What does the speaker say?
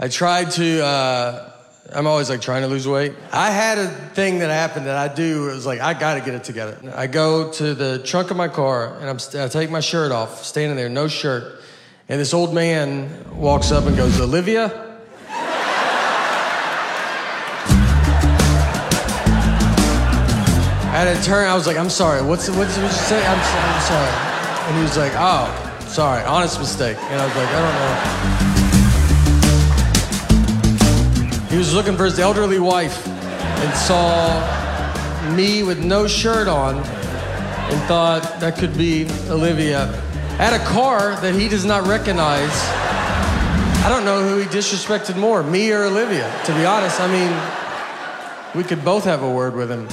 I tried to. Uh, I'm always like trying to lose weight. I had a thing that happened that I do. It was like I got to get it together. I go to the trunk of my car and I'm st- I take my shirt off, standing there, no shirt, and this old man walks up and goes, "Olivia." I had to turn. I was like, "I'm sorry. What's what's what you say? I'm, I'm sorry." And he was like, "Oh, sorry, honest mistake." And I was like, "I don't know." He was looking for his elderly wife and saw me with no shirt on and thought that could be Olivia. At a car that he does not recognize. I don't know who he disrespected more, me or Olivia. To be honest, I mean, we could both have a word with him.